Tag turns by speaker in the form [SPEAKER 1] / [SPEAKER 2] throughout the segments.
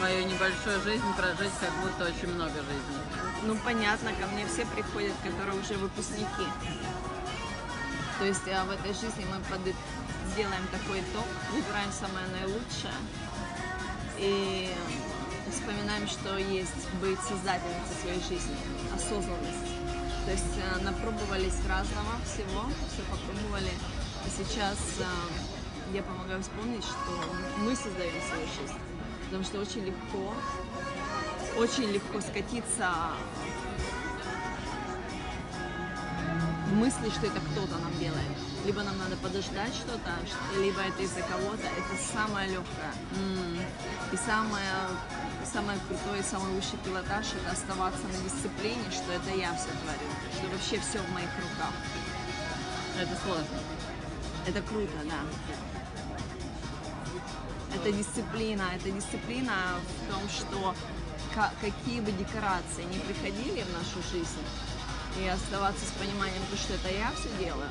[SPEAKER 1] Мою небольшую жизнь прожить, как будто очень много жизней.
[SPEAKER 2] Ну, понятно, ко мне все приходят, которые уже выпускники. То есть а в этой жизни мы под... делаем такой итог, выбираем самое наилучшее и вспоминаем, что есть быть создательницей своей жизни, осознанность. То есть э, напробовались разного всего, все попробовали. И сейчас э, я помогаю вспомнить, что мы создаем свою жизнь. Потому что очень легко, очень легко скатиться в мысли, что это кто-то нам делает. Либо нам надо подождать что-то, либо это из-за кого-то. Это самое легкое. И самое, самое крутое, самый высший пилотаж это оставаться на дисциплине, что это я все творю, что вообще все в моих руках.
[SPEAKER 1] Это сложно.
[SPEAKER 2] Это круто, да. Это дисциплина. Это дисциплина в том, что ка- какие бы декорации не приходили в нашу жизнь, и оставаться с пониманием, то, что это я все делаю.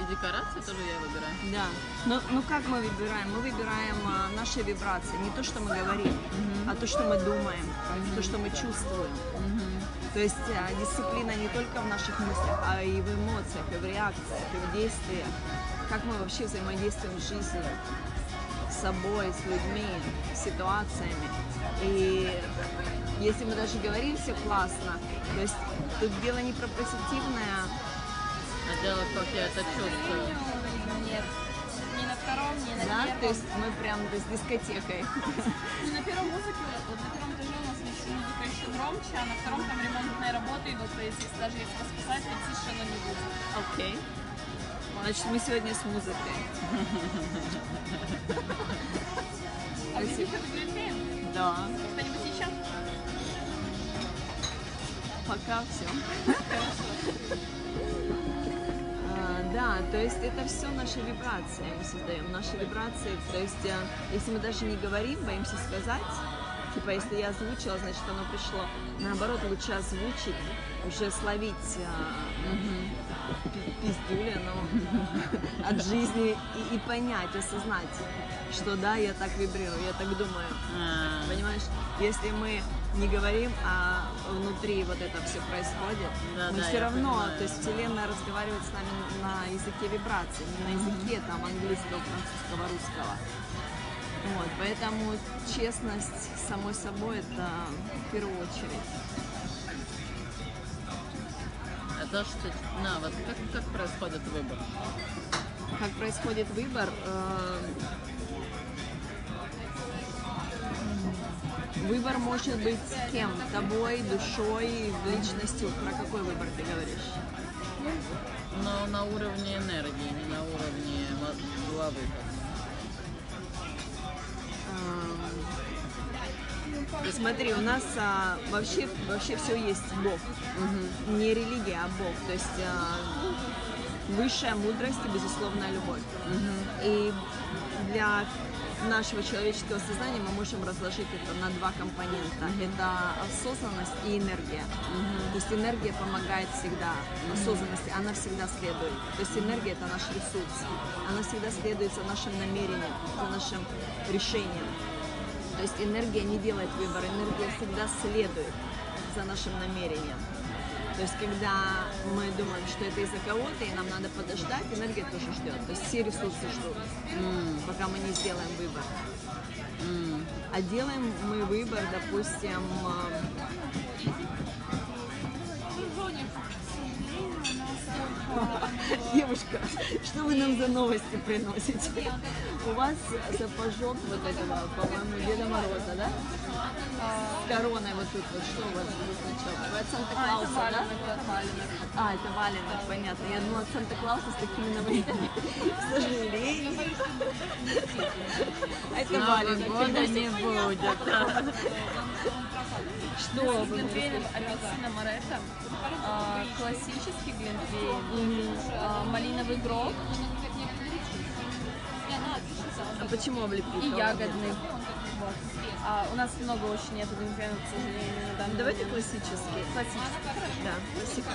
[SPEAKER 1] И декорации тоже я выбираю.
[SPEAKER 2] Да. Но, ну как мы выбираем? Мы выбираем а, наши вибрации, не то, что мы говорим, а то, что мы думаем, то, что мы чувствуем. То есть а, дисциплина не только в наших мыслях, а и в эмоциях, и в реакциях, и в действиях. Как мы вообще взаимодействуем с жизнью, собой, с людьми, с ситуациями. И если мы даже говорим все классно, то есть тут дело не про позитивное,
[SPEAKER 1] А дело, как я это чувствую.
[SPEAKER 3] Нет. Ни на втором, ни на
[SPEAKER 2] да, то
[SPEAKER 3] первом.
[SPEAKER 2] есть мы прям да, с дискотекой.
[SPEAKER 3] На первом музыке, вот на первом этаже у нас музыка еще громче, а на втором там ремонтные работы идут, то есть если- даже если расписать, то тише оно не будет.
[SPEAKER 2] Окей. Значит, мы сегодня с музыкой.
[SPEAKER 3] А Глинтвейн?
[SPEAKER 2] Да,
[SPEAKER 3] Что-нибудь еще?
[SPEAKER 2] пока все. Да, то есть это все наши вибрации мы создаем, наши вибрации. То есть э, если мы даже не говорим, боимся сказать, типа если я озвучила, значит оно пришло. Наоборот, лучше озвучить, уже словить пи- пиздюля, но от жизни и, и понять, осознать, что да, я так вибрирую, я так думаю.
[SPEAKER 1] А,
[SPEAKER 2] Понимаешь, если мы не говорим, а внутри вот это все происходит,
[SPEAKER 1] Да,
[SPEAKER 2] мы
[SPEAKER 1] да,
[SPEAKER 2] все равно,
[SPEAKER 1] понимаю.
[SPEAKER 2] то есть Вселенная разговаривает с нами на языке вибраций, не на языке там английского, французского, русского. Вот, поэтому честность самой собой это в первую очередь.
[SPEAKER 1] А то, что... На, вот как, как происходит выбор?
[SPEAKER 2] Как происходит выбор? э, Выбор может быть кем? Тобой, душой, личностью. Про какой выбор ты говоришь?
[SPEAKER 1] Но на уровне энергии, не на уровне головы.
[SPEAKER 2] Эм, Смотри, у нас а, вообще, вообще все есть Бог. Не религия, а Бог. То есть а, высшая мудрость и безусловная любовь. И для нашего человеческого сознания мы можем разложить это на два компонента. Это осознанность и энергия. То есть энергия помогает всегда осознанности, она всегда следует. То есть энергия это наш ресурс. Она всегда следует за нашим намерением, за нашим решением. То есть энергия не делает выбор, энергия всегда следует за нашим намерением. То есть, когда мы думаем, что это из-за кого-то, и нам надо подождать, энергия тоже ждет. То есть все ресурсы ждут, пока мы не сделаем выбор. А делаем мы выбор, допустим, девушка, что вы нам за новости приносите? У вас сапожок вот этого, по-моему, Деда Мороза, да? С короной вот тут вот, что у вас тут значок? Вы от Санта-Клауса, да? А, это валенок, понятно. Я думала, от Санта-Клауса с такими навредами. К сожалению. А это валенок.
[SPEAKER 1] года не будет.
[SPEAKER 2] Что вы
[SPEAKER 3] Глинтвейн апельсина моретто, а, классический глинтвейн, а, малиновый грог
[SPEAKER 2] А почему облепить?
[SPEAKER 3] и ягодный. А, у нас много очень нет глинтвейна, к сожалению, на данный
[SPEAKER 2] Давайте
[SPEAKER 3] момент.
[SPEAKER 2] классический.
[SPEAKER 3] Классический.
[SPEAKER 2] Да, классика.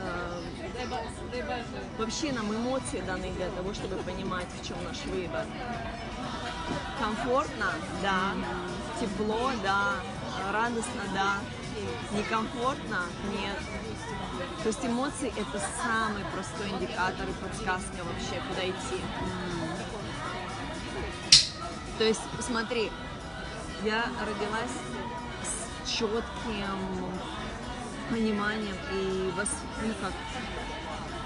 [SPEAKER 2] Э, Вообще нам эмоции даны для того, чтобы понимать, в чем наш выбор. Комфортно, да. Тепло, да. Радостно, да. Некомфортно, нет. То есть эмоции это самый простой индикатор и подсказка вообще, куда идти. То есть, смотри, я родилась с четким пониманием и вос, ну как,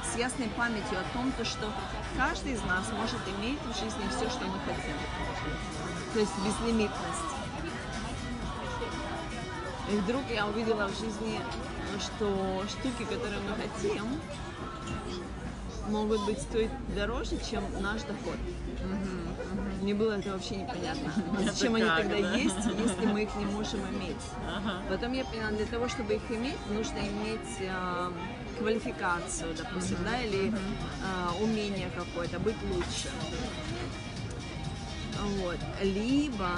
[SPEAKER 2] с ясной памятью о том, то, что каждый из нас может иметь в жизни все, что мы хотим. То есть безлимитность. И вдруг я увидела в жизни, что штуки, которые мы хотим, могут быть стоить дороже, чем наш доход. Мне было это вообще непонятно.
[SPEAKER 1] Это
[SPEAKER 2] зачем они тогда
[SPEAKER 1] да?
[SPEAKER 2] есть, если мы их не можем иметь?
[SPEAKER 1] Ага.
[SPEAKER 2] Потом я поняла, для того, чтобы их иметь, нужно иметь а, квалификацию, допустим, да, или а, умение какое-то, быть лучше. Вот. Либо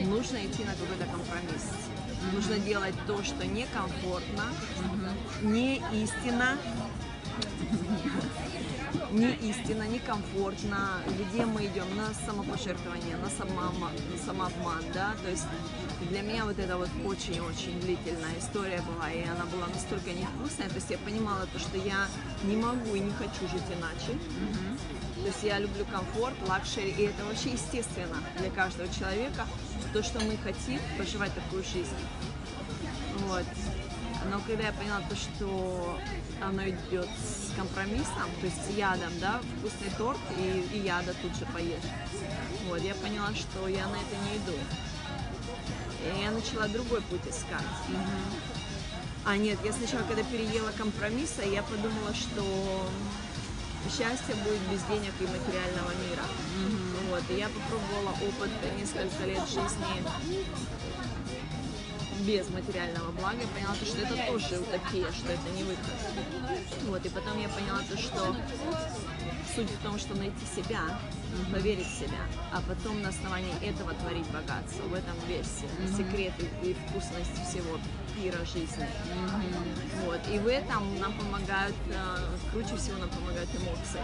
[SPEAKER 2] нужно идти на какой-то компромисс. Нужно делать то, что некомфортно, не истина, не истина, не комфортно, где мы идем на самопожертвование, на, самообман, на самообман, да, то есть для меня вот это вот очень-очень длительная история была, и она была настолько невкусная, то есть я понимала то, что я не могу и не хочу жить иначе, то есть я люблю комфорт, luxury, и это вообще естественно для каждого человека, то, что мы хотим проживать такую жизнь. Вот. Но когда я поняла то, что оно идет с компромиссом, то есть с ядом, да, вкусный торт и, и яда тут же поешь. Вот, я поняла, что я на это не иду. И я начала другой путь искать. А нет, я сначала, когда переела компромисса, я подумала, что счастье будет без денег и материального мира. Вот, и я попробовала опыт несколько лет жизни без материального блага, я поняла, то, что это тоже утопия, что это не выход. Вот, и потом я поняла то, что суть в том, что найти себя, поверить в себя, а потом на основании этого творить богатство. В этом весь секрет и, и вкусность всего пира жизни. Вот. И в этом нам помогают, э, круче всего нам помогают эмоции.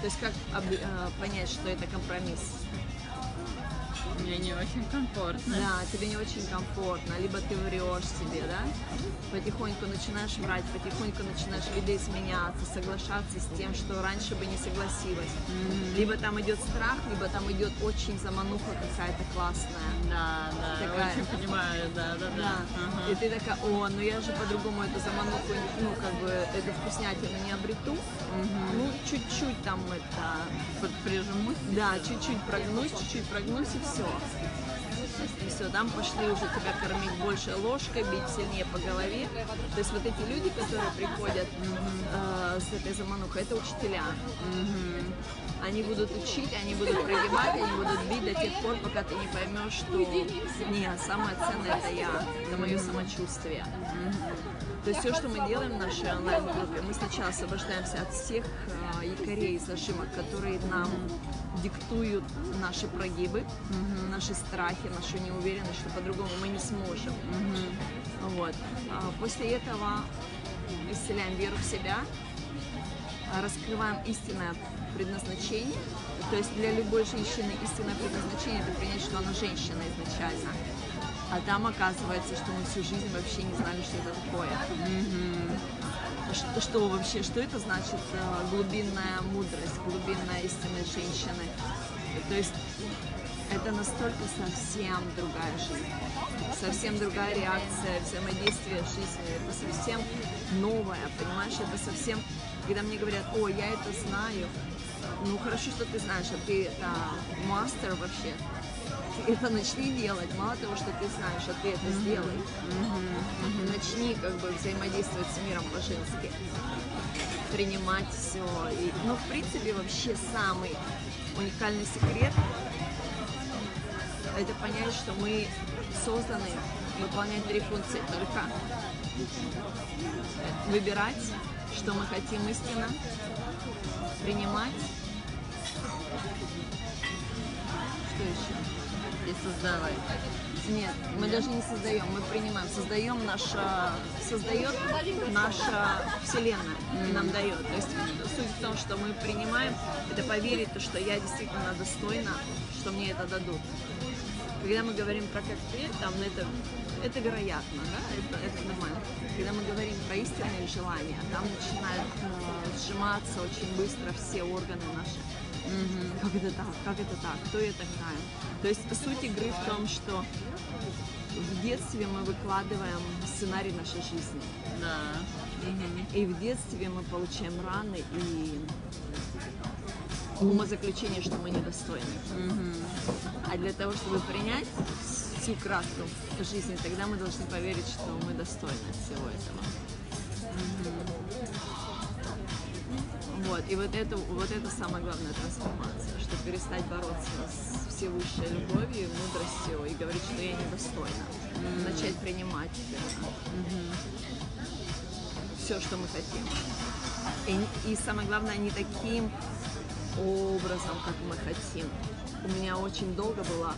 [SPEAKER 2] То есть как э, понять, что это компромисс?
[SPEAKER 1] Мне не очень комфортно.
[SPEAKER 2] Да, тебе не очень комфортно, либо ты врешь себе, да? Потихоньку начинаешь врать, потихоньку начинаешь видоизменяться, соглашаться с тем, что раньше бы не согласилась. Либо там идет страх, либо там идет очень замануха какая-то классная.
[SPEAKER 1] Да, да,
[SPEAKER 2] Такая.
[SPEAKER 1] очень понимаю, да, да, да.
[SPEAKER 2] Да. И ты такая, о, ну я же по-другому эту замануху, ну как бы эту вкуснятину не обрету. Ну чуть-чуть там это,
[SPEAKER 1] Под прижмусь.
[SPEAKER 2] да, чуть-чуть прогнусь, чуть-чуть прогнусь и все. И все, там пошли уже тебя кормить больше ложкой, бить сильнее по голове. То есть вот эти люди, которые приходят э, с этой заманухой, это учителя. Они будут учить, они будут прогибать, они будут бить до тех пор, пока ты не поймешь, что нет, самое ценное это я, это мое самочувствие. То есть все, что мы делаем в нашей онлайн-группе, мы сначала освобождаемся от всех э, якорей, зажимок, которые нам диктуют наши прогибы, наши страхи, нашу неуверенность, что по-другому мы не сможем. Вот. А После этого исцеляем веру в себя, а, раскрываем истинное предназначение. То есть для любой женщины истинное предназначение это принять, что она женщина изначально. А там оказывается, что мы всю жизнь вообще не знали, что это такое. Что, что вообще, что это значит э, глубинная мудрость, глубинная истинность женщины. То есть это настолько совсем другая жизнь, совсем другая реакция, взаимодействие с жизнью, это совсем новое, понимаешь, это совсем, когда мне говорят, о, я это знаю, ну хорошо, что ты знаешь, а ты это мастер вообще, это начни делать, мало того, что ты знаешь, а ты это сделай, начни как бы взаимодействовать с миром по-женски, принимать все, и, ну в принципе вообще самый уникальный секрет это понять, что мы созданы выполнять три функции только. Выбирать, что мы хотим истинно, принимать. Что еще?
[SPEAKER 1] И создавай.
[SPEAKER 2] Нет, мы даже не создаем, мы принимаем. Создаем наша, создает наша Вселенная и нам дает. То есть суть в том, что мы принимаем, это поверить, то, что я действительно достойна, что мне это дадут. Когда мы говорим про коктейль, там это, это вероятно, да, это, это нормально. Когда мы говорим про истинные желания, там начинают э, сжиматься очень быстро все органы наши. Как это так? Как это так? Кто я такая? То есть суть игры в том, что в детстве мы выкладываем сценарий нашей жизни.
[SPEAKER 1] Да.
[SPEAKER 2] И в детстве мы получаем раны и умозаключение, что мы недостойны. А для того, чтобы принять всю краску жизни, тогда мы должны поверить, что мы достойны всего этого. Вот, и вот это, вот это самая главная трансформация, что перестать бороться с всевысшей любовью, мудростью и говорить, что я недостойна. Начать принимать все, что мы хотим. И, и самое главное, не таким образом, как мы хотим. У меня очень долго было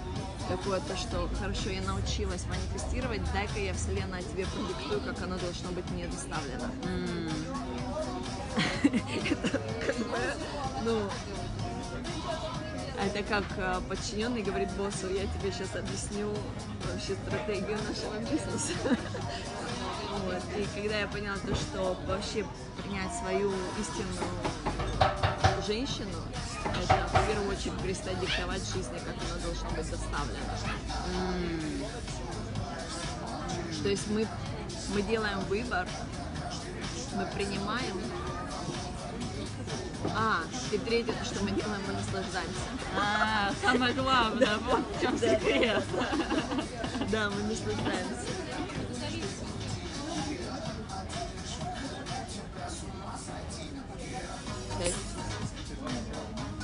[SPEAKER 2] такое-то, что хорошо, я научилась манифестировать, дай-ка я Вселенная тебе продиктую, как оно должно быть мне доставлено. Это как бы, ну, это как э, подчиненный говорит боссу, я тебе сейчас объясню вообще стратегию нашего бизнеса. Вот. И когда я поняла то, что вообще принять свою истинную женщину, это в первую очередь перестать диктовать жизни, как она должна быть доставлена. То есть мы, мы делаем выбор, мы принимаем. А, и третье, то, что мы делаем, мы наслаждаемся.
[SPEAKER 1] А, самое главное, вот в чем секрет.
[SPEAKER 2] Да, мы наслаждаемся.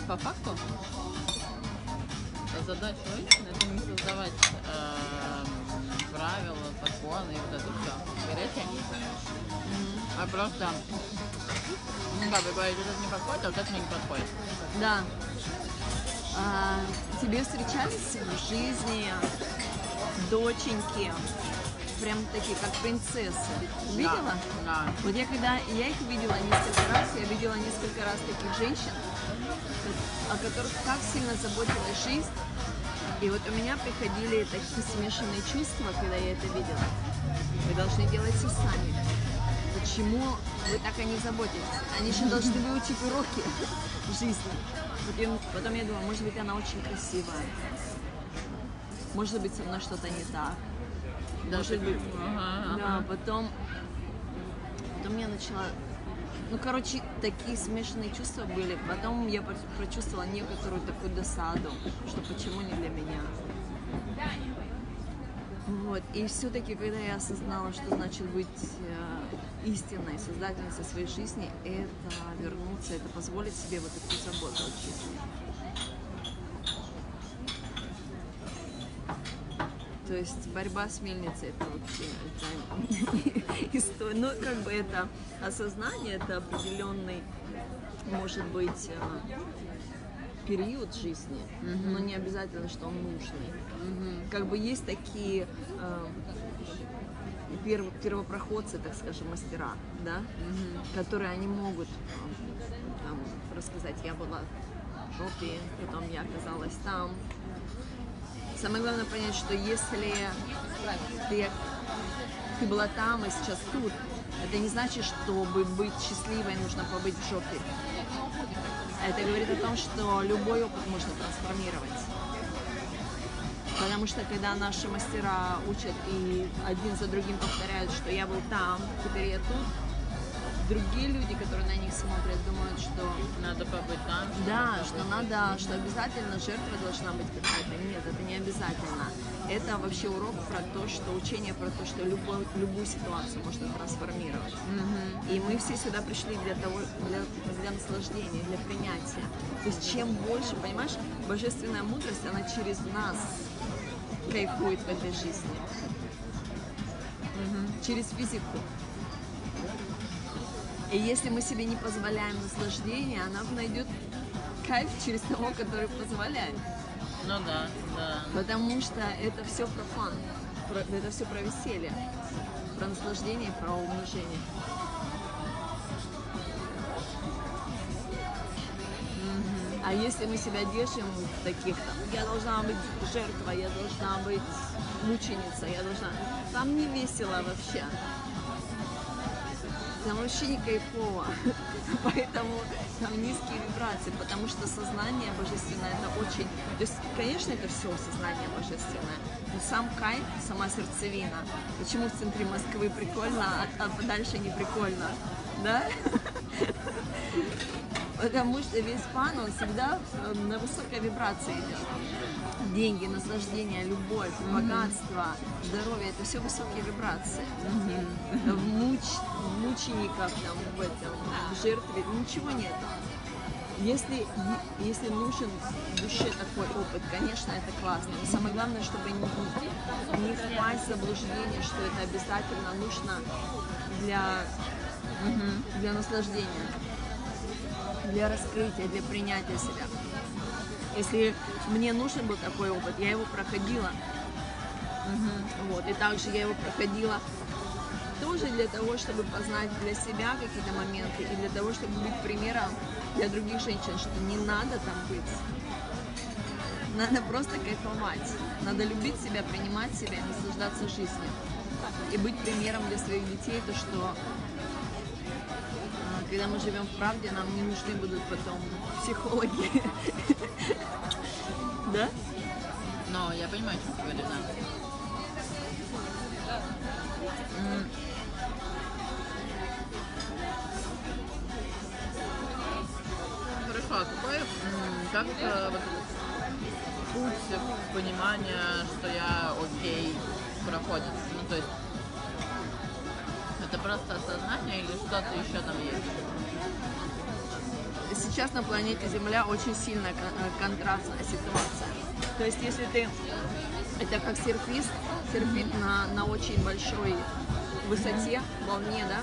[SPEAKER 1] По факту, задача женщины это не создавать эм, правила, законы и вот это все. Берете, а просто, ну как вы говорите, это не подходит, а вот это мне не подходит.
[SPEAKER 2] Да. А, тебе встречались в жизни доченьки, прям такие, как принцессы? Видела?
[SPEAKER 1] Да.
[SPEAKER 2] Вот я когда я их видела несколько раз, я видела несколько раз таких женщин, о которых так сильно заботилась жизнь. И вот у меня приходили такие смешанные чувства, когда я это видела. Вы должны делать все сами. Почему вы так о них заботитесь? Они же должны выучить уроки жизни. Потом, потом я думаю, может быть, она очень красивая. Может быть, со мной что-то не так. Может быть, да, потом, потом я начала, ну, короче, такие смешанные чувства были. Потом я прочувствовала некоторую такую досаду, что почему не для меня. Вот. И все-таки, когда я осознала, что значит быть э, истинной создательницей своей жизни, это вернуться, это позволить себе вот эту заботу от. То есть борьба с мельницей это вообще это история. Ну, как бы это осознание, это определенный, может быть, э, период жизни, но не обязательно, что он нужный. Как бы есть такие э, перв- первопроходцы, так скажем, мастера, да, которые они могут э, там, рассказать, я была в жопе, потом я оказалась там, Самое главное понять, что если ты, ты была там и сейчас тут, это не значит, чтобы быть счастливой, нужно побыть в жопе. Это говорит о том, что любой опыт можно трансформировать. Потому что когда наши мастера учат и один за другим повторяют, что я был там, теперь я тут, другие люди, которые на них смотрят, думают, что
[SPEAKER 1] Надо побыть там.
[SPEAKER 2] да, что надо, что обязательно жертва должна быть какая-то. Нет, это не обязательно. Это вообще урок про то, что учение про то, что любую, любую ситуацию можно трансформировать. И мы все сюда пришли для того, для, для наслаждения, для принятия. То есть чем больше, понимаешь, божественная мудрость, она через нас кайфует в этой жизни. Через физику. И если мы себе не позволяем наслаждение, она найдет кайф через того, который позволяет.
[SPEAKER 1] Ну да, да.
[SPEAKER 2] Потому что это все про фан, про- это все про веселье, про наслаждение, про умножение. А если мы себя держим в таких там, я должна быть жертва, я должна быть мученица, я должна... Там не весело вообще. Там вообще не кайфово. Поэтому там низкие вибрации, потому что сознание божественное это очень... То есть, конечно, это все сознание божественное, но сам кайф, сама сердцевина. Почему в центре Москвы прикольно, а, а дальше не прикольно? Да? Потому что весь фан, он всегда э, на высокой вибрации идет. Деньги, наслаждение, любовь, богатство, здоровье, это все высокие вибрации. В, муч, в мучениках, там, в этом, в жертве, ничего нет. Если, если нужен душе такой опыт, конечно, это классно. Но самое главное, чтобы не, не впасть в заблуждение, что это обязательно нужно для, для наслаждения для раскрытия, для принятия себя. Если мне нужен был такой опыт, я его проходила. Вот, и также я его проходила тоже для того, чтобы познать для себя какие-то моменты и для того, чтобы быть примером для других женщин, что не надо там быть. Надо просто кайфовать. Надо любить себя, принимать себя наслаждаться жизнью. И быть примером для своих детей, то что когда мы живем в правде, нам не нужны будут потом психологи. Да?
[SPEAKER 1] Но я понимаю, что ты говоришь, да. Хорошо, а какой, как э, вот путь понимания, что я окей, проходит? Ну, то есть, это просто осознание или что-то еще там есть?
[SPEAKER 2] Сейчас на планете Земля очень сильно кон- э, контрастная ситуация. То есть если ты, это как серфист, серфит на, на очень большой высоте, волне, да?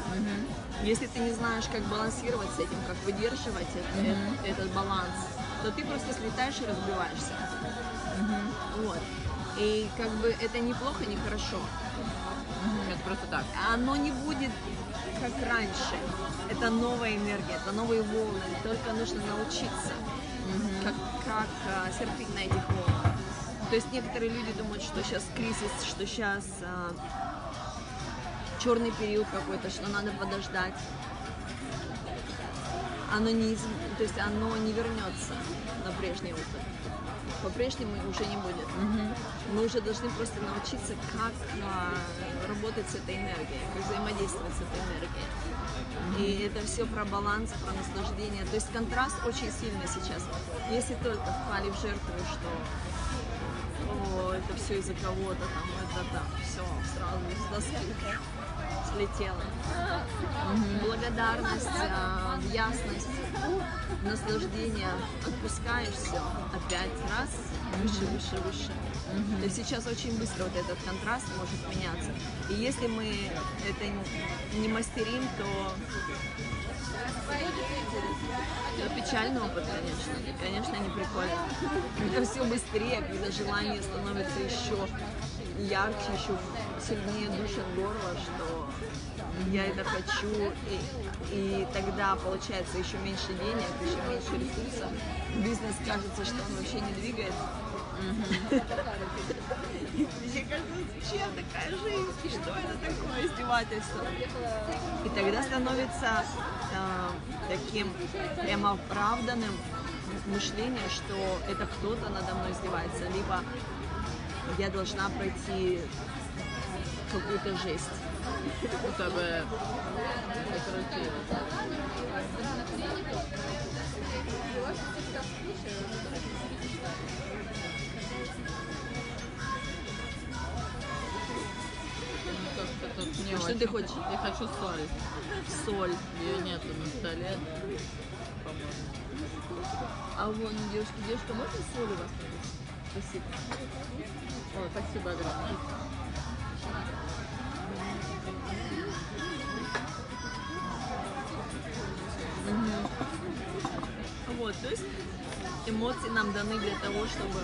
[SPEAKER 2] Если ты не знаешь, как балансировать с этим, как выдерживать э- этот баланс, то ты просто слетаешь и разбиваешься. Вот. И как бы это неплохо, не хорошо.
[SPEAKER 1] Это просто так.
[SPEAKER 2] оно не будет как раньше. Это новая энергия, это новые волны. Только нужно научиться, как, как а, серфить на этих волнах. То есть некоторые люди думают, что сейчас кризис, что сейчас черный период какой-то, что надо подождать. Оно не, из- то есть оно не вернется на прежний опыт. По-прежнему уже не будет. Мы уже должны просто научиться, как а, работать с этой энергией, как взаимодействовать с этой энергией. И это все про баланс, про наслаждение. То есть контраст очень сильный сейчас. Если только впали в жертву, что о, это все из-за кого-то, там, это там, все, сразу с доски слетело. Благодарность, а, ясность, наслаждение, отпускаешь все, опять раз, выше, выше, выше. То есть сейчас очень быстро вот этот контраст может меняться. И если мы это не мастерим, то это печальный опыт, конечно. И, конечно, не прикольно. Когда все быстрее, когда желание становится еще ярче, еще сильнее душит горло, что я это хочу, и, и тогда получается еще меньше денег, еще меньше ресурсов. Бизнес кажется, что он вообще не двигается. И Мне кажется, зачем такая жизнь? И что это такое издевательство? И тогда становится э, таким прямо оправданным мышление, что это кто-то надо мной издевается, либо я должна пройти какую-то жесть.
[SPEAKER 1] Как бы, это красиво. Ну, как-то тут не
[SPEAKER 2] Что
[SPEAKER 1] очень.
[SPEAKER 2] ты хочешь?
[SPEAKER 1] Я хочу соль.
[SPEAKER 2] Соль.
[SPEAKER 1] Ее нету на столе.
[SPEAKER 2] А вон девушка, девушка, можно соль у вас? Спасибо.
[SPEAKER 1] Ой, спасибо огромное.
[SPEAKER 2] Вот, то есть эмоции нам даны для того, чтобы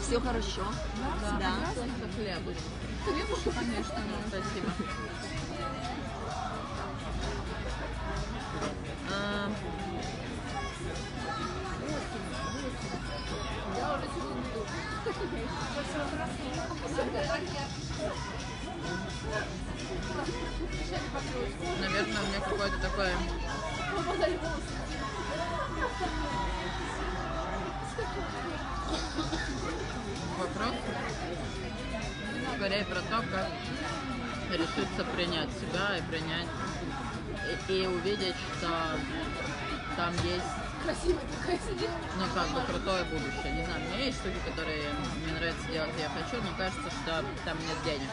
[SPEAKER 2] Все хорошо. Да.
[SPEAKER 1] Просто хлебушек.
[SPEAKER 3] Хлебушек, конечно.
[SPEAKER 1] Спасибо. Наверное, у меня какое-то такое вопрос. Скорее про то, как решиться принять себя и принять и, и увидеть, что там есть
[SPEAKER 3] Красивая такая сидит.
[SPEAKER 1] ну как бы крутое будущее. Не знаю, у меня есть штуки, которые мне нравится делать, я хочу, но кажется, что там нет денег.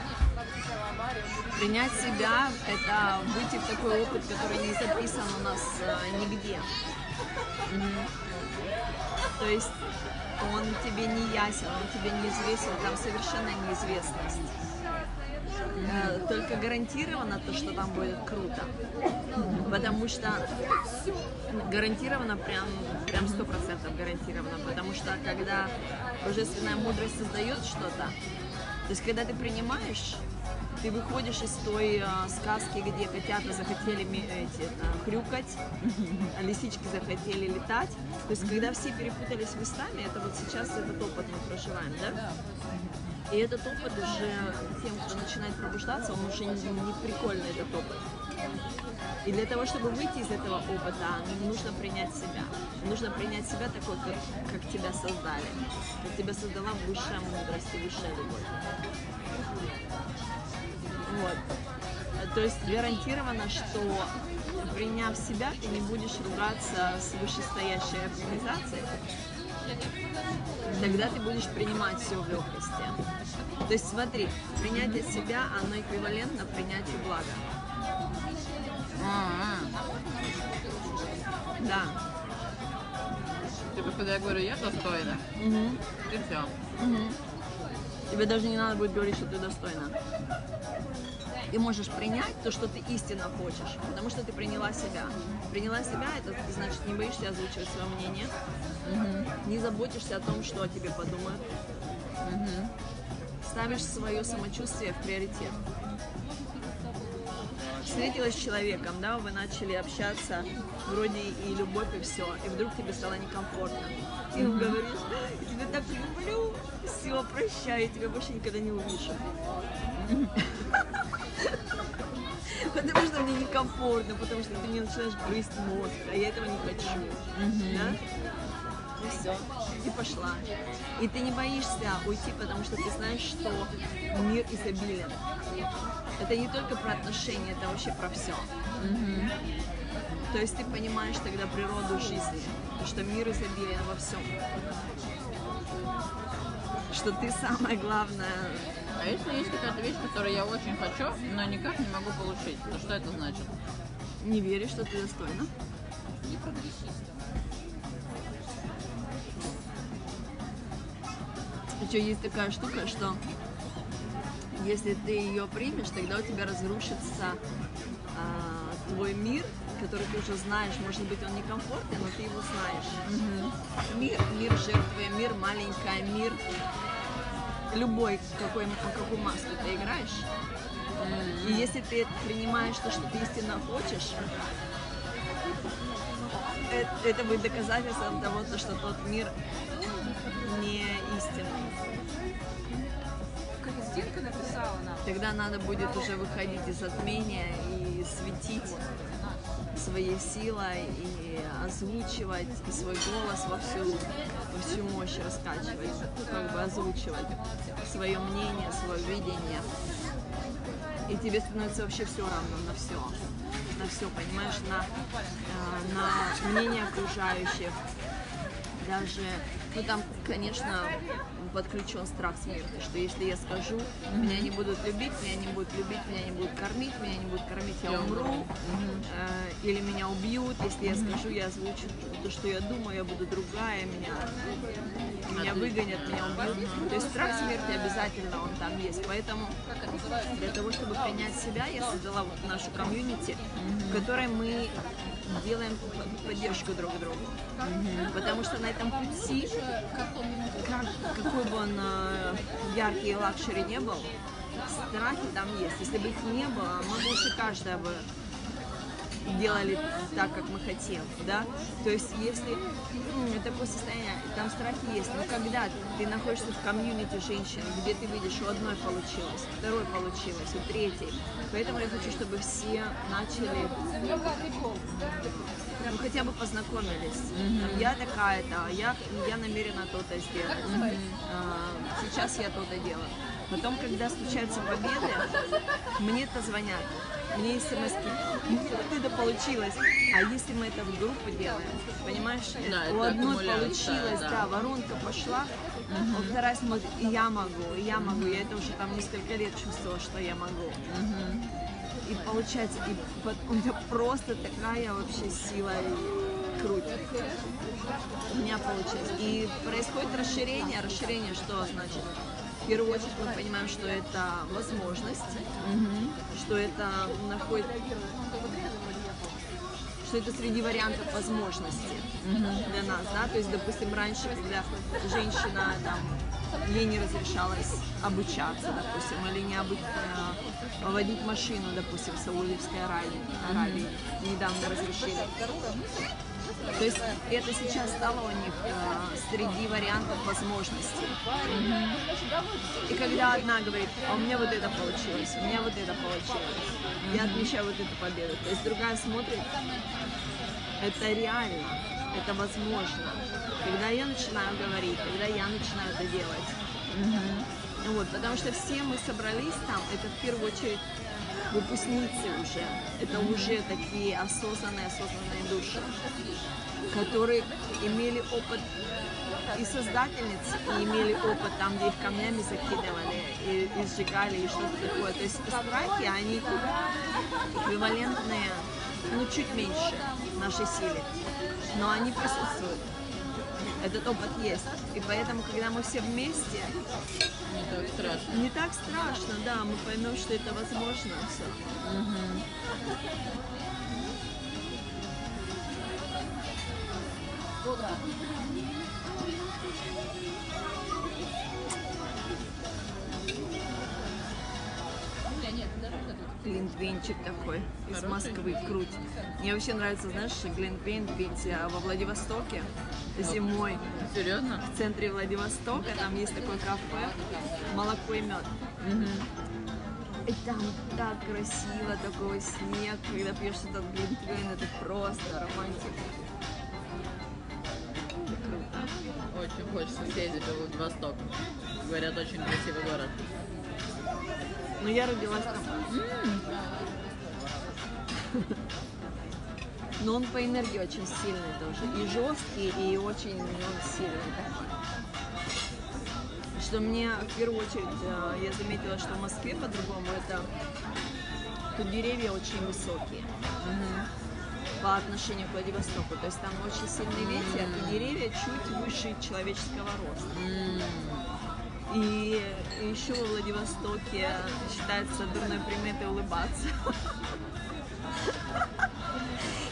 [SPEAKER 2] Принять себя – это выйти в такой опыт, который не записан у нас э, нигде. То есть он тебе не ясен, он тебе неизвестен, там совершенно неизвестность. Э, Только гарантированно то, что там будет круто. Потому что гарантированно, прям прям сто процентов гарантированно. Потому что когда божественная мудрость создает что-то, то есть когда ты принимаешь, ты выходишь из той э, сказки, где котята захотели эти, э, хрюкать, а лисички захотели летать. То есть когда все перепутались местами, это вот сейчас этот опыт мы проживаем, да? И этот опыт уже тем, кто начинает пробуждаться, он уже не, не прикольный этот опыт. И для того, чтобы выйти из этого опыта, нужно принять себя. Нужно принять себя такой, как, как тебя создали. Как тебя создала высшая мудрость и высшая любовь. Вот. То есть гарантировано, что приняв себя, ты не будешь ругаться с вышестоящей организацией. Тогда ты будешь принимать все в легкости. То есть смотри, принятие себя, оно эквивалентно принятию блага.
[SPEAKER 1] А,
[SPEAKER 2] Да.
[SPEAKER 1] а. Типа, когда я говорю, я достойна,
[SPEAKER 2] Мгм.
[SPEAKER 1] и все.
[SPEAKER 2] Мгм. Тебе даже не надо будет говорить, что ты достойна. Ты можешь принять то, что ты истинно хочешь, потому что ты приняла себя. Приняла себя, это значит не боишься озвучивать свое мнение, не заботишься о том, что о тебе подумают, ставишь свое самочувствие в приоритет. Встретилась с человеком, да, вы начали общаться, вроде и любовь, и все, и вдруг тебе стало некомфортно. Ты ему говоришь, я тебя так люблю, все, прощай, я тебя больше никогда не увижу. Потому что мне некомфортно, потому что ты мне начинаешь грызть мозг, а я этого не хочу. Да? И все. И пошла. И ты не боишься уйти, потому что ты знаешь, что мир изобилен. Это не только про отношения, это вообще про все. То есть ты понимаешь тогда природу жизни, что мир изобилен во всем. Что ты самое главное.
[SPEAKER 1] А если есть какая-то вещь, которую я очень хочу, но никак не могу получить, то что это значит?
[SPEAKER 2] Не веришь, что ты достойна. Еще есть такая штука, что если ты ее примешь, тогда у тебя разрушится а, твой мир, который ты уже знаешь. Может быть, он некомфортный, но ты его знаешь. Мир, мир жертвы, мир маленькая, мир любой, какой, по какую маску ты играешь. И если ты принимаешь то, что ты истинно хочешь, э- это будет доказательством того, то, что тот мир не истинный.
[SPEAKER 3] Кристинка написала нам.
[SPEAKER 2] Тогда надо будет уже выходить из затмения и светить своей силой и озвучивать и свой голос во всю, во всю мощь раскачивать, как бы озвучивать свое мнение, свое видение. И тебе становится вообще все равно на все. На все, понимаешь, на, э, на мнение окружающих. Даже, ну там, конечно, подключен страх смерти, что если я скажу, меня не будут любить, меня не будут любить, меня не будут кормить, меня не будут кормить, я умру, э, или меня убьют, если я скажу, я озвучу то, что я думаю, я буду другая, меня, меня выгонят, меня убьют. То есть страх смерти обязательно он там есть, поэтому для того, чтобы принять себя, я создала вот нашу комьюнити, в которой мы делаем поддержку друг другу. Потому что на этом пути, как, какой бы он э, яркий и luxury не был, страхи там есть. Если бы их не было, мы бы уже каждая бы делали так, как мы хотим, да? То есть, если м, такое состояние, там страхи есть, но когда ты находишься в комьюнити женщин, где ты видишь, у одной получилось, у второй получилось, у третьей, поэтому я хочу, чтобы все начали ну, хотя бы познакомились. Там, я такая-то, а я, я намерена то-то сделать. А, сейчас я то-то делаю. Потом, когда случаются победы, мне это звонят. Мне смс вот это получилось. А если мы это в группе делаем, понимаешь,
[SPEAKER 1] Да,
[SPEAKER 2] у одной получилось,
[SPEAKER 1] да.
[SPEAKER 2] да, воронка пошла, а вторая смотрит, и я могу, и я могу. Я это уже там несколько лет чувствовала, что я могу. И получается, и у меня просто такая вообще сила и круть. У меня получилось. И происходит расширение. Расширение что значит? В первую очередь мы понимаем, что это возможность, что это находит что это среди вариантов возможностей для нас, да, то есть, допустим, раньше, когда женщина там ей не разрешалось обучаться, допустим, или не обу- э, водить машину, допустим, в Саудовской Аравии, Аравии недавно разрешили. То есть это сейчас стало у них э, среди вариантов возможностей. И когда одна говорит, а у меня вот это получилось, у меня вот это получилось, я отмечаю вот эту победу. То есть другая смотрит, это реально, это возможно. Когда я начинаю говорить, когда я начинаю это делать. Вот, потому что все мы собрались там, это в первую очередь выпускницы уже. Это уже такие осознанные, осознанные души, которые имели опыт и создательницы, и имели опыт там, где их камнями закидывали, и, и сжигали, и что-то такое. То есть страхи, они эквивалентные, ну, чуть меньше нашей силе, но они присутствуют. Этот опыт есть. И поэтому, когда мы все вместе,
[SPEAKER 1] Не так страшно.
[SPEAKER 2] не так страшно, да, мы поймем, что это возможно все. Глинтвейнчик такой из Москвы, круть. Мне вообще нравится, знаешь, глинтвейн пить а, во Владивостоке зимой.
[SPEAKER 1] Серьезно?
[SPEAKER 2] В центре Владивостока там есть такое кафе «Молоко и мед». И там так красиво, такой снег, когда пьешь этот глинтвейн, это просто романтика. Круто.
[SPEAKER 1] Очень хочется съездить в Владивосток. Говорят, очень красивый город.
[SPEAKER 2] Но я родилась там. Но он по энергии очень сильный тоже. И жесткий, и очень он сильный такой. Что мне в первую очередь э, я заметила, что в Москве по-другому это тут деревья очень высокие по отношению к Владивостоку. То есть там очень сильный ветер, и деревья чуть выше человеческого роста. И еще во Владивостоке считается дурной приметой улыбаться.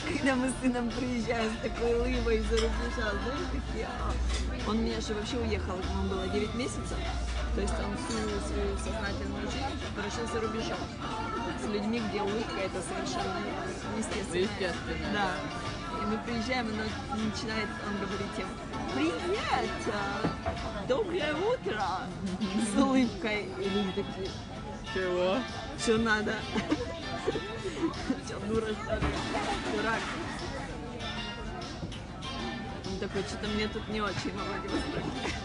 [SPEAKER 2] Когда мы с сыном приезжаем с такой улыбой из-за рубежа, знаешь, такие... а. Он меня же вообще уехал, ему было 9 месяцев. То есть он всю свою сознательную жизнь прожил за рубежом. С людьми, где улыбка это совершенно естественно.
[SPEAKER 1] Естественно.
[SPEAKER 2] Да. И мы приезжаем, и он начинает, он говорит им, привет, а, доброе утро, с улыбкой. И люди такие,
[SPEAKER 1] Чего?
[SPEAKER 2] что надо? Что, дура, что ли? Дурак. Он такой, что-то мне тут не очень во Владивостоке.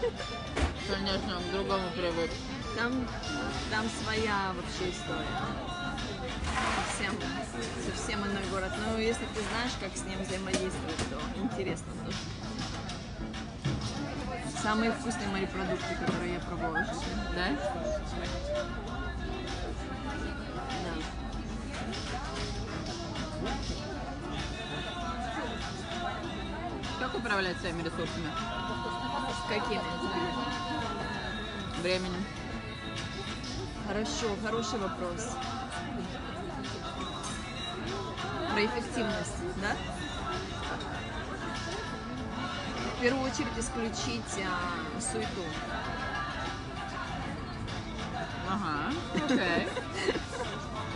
[SPEAKER 1] Конечно, он к другому привык.
[SPEAKER 2] Там, там своя вообще история. Совсем, совсем иной город. Но если ты знаешь, как с ним взаимодействовать, то интересно тоже. Самые вкусные мои продукты, которые я пробовала в жизни.
[SPEAKER 1] Да?
[SPEAKER 2] Да.
[SPEAKER 1] Как управлять своими ресурсами?
[SPEAKER 2] Какими?
[SPEAKER 1] Временем.
[SPEAKER 2] Хорошо, хороший вопрос. Про эффективность, да? Первую очередь исключить а, суету.
[SPEAKER 1] Ага, окей.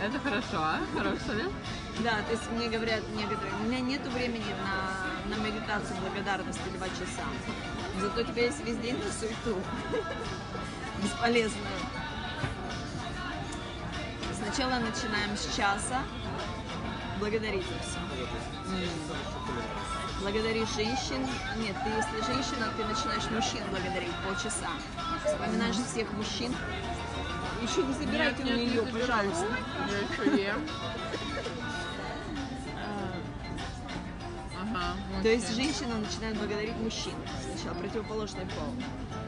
[SPEAKER 1] Это хорошо, хороший совет.
[SPEAKER 2] Да, то есть мне говорят некоторые, у меня нету времени на, на медитацию благодарности два часа. Зато у тебя есть весь день на суету. Бесполезную. Сначала начинаем с часа. Благодарить за все. Благодаришь женщин. Нет, ты если женщина, ты начинаешь мужчин благодарить полчаса. Вспоминаешь всех мужчин. Еще не забирайте у нее, пожалуйста.
[SPEAKER 1] Я еще ем. Ага.
[SPEAKER 2] То есть женщина начинает благодарить мужчин. Сначала противоположный пол.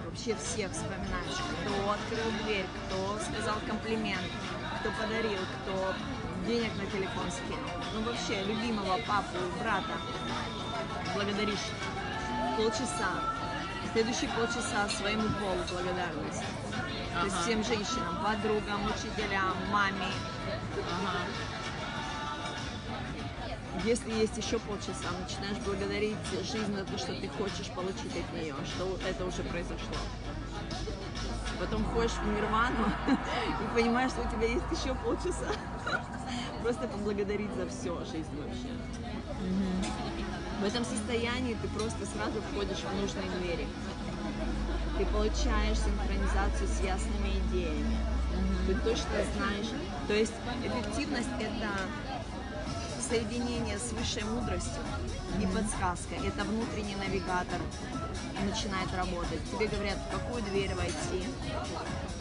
[SPEAKER 2] Вообще всех вспоминаешь, кто открыл дверь, кто сказал комплимент, кто подарил, кто денег на телефон скинул. Ну вообще любимого папу, брата благодаришь полчаса. Следующие полчаса своему полу благодарность. То есть
[SPEAKER 1] Ага.
[SPEAKER 2] всем женщинам, подругам, учителям, маме.
[SPEAKER 1] Ага.
[SPEAKER 2] Если есть еще полчаса, начинаешь благодарить жизнь за то, что ты хочешь получить от нее, что это уже произошло. Потом ходишь в нирвану и понимаешь, что у тебя есть еще полчаса. Просто поблагодарить за все жизнь вообще. В этом состоянии ты просто сразу входишь в нужные двери. Ты получаешь синхронизацию с ясными идеями. Ты точно знаешь. То есть эффективность это соединение с высшей мудростью и подсказкой. Это внутренний навигатор начинает работать. Тебе говорят, в какую дверь войти,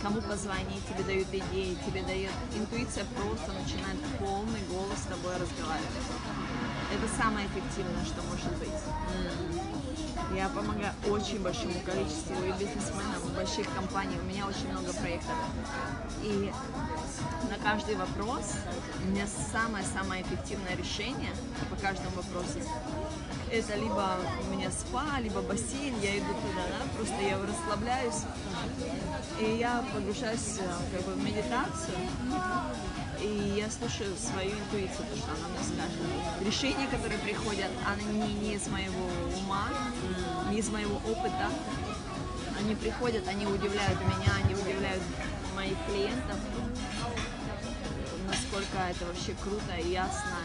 [SPEAKER 2] кому позвонить, тебе дают идеи, тебе дает интуиция, просто начинает полный голос с тобой разговаривать. Это самое эффективное, что может быть. Я помогаю очень большому количеству и бизнесменам, и больших компаний. У меня очень много проектов. И на каждый вопрос у меня самое-самое эффективное решение по каждому вопросу. Это либо у меня спа, либо бассейн, я иду туда, да, просто я расслабляюсь, и я погружаюсь э, как бы, в медитацию, и я слушаю свою интуицию, то, что она мне скажет. Решения, которые приходят, они не из моего ума, не из моего опыта. Они приходят, они удивляют меня, они удивляют моих клиентов. Насколько это вообще круто и ясно.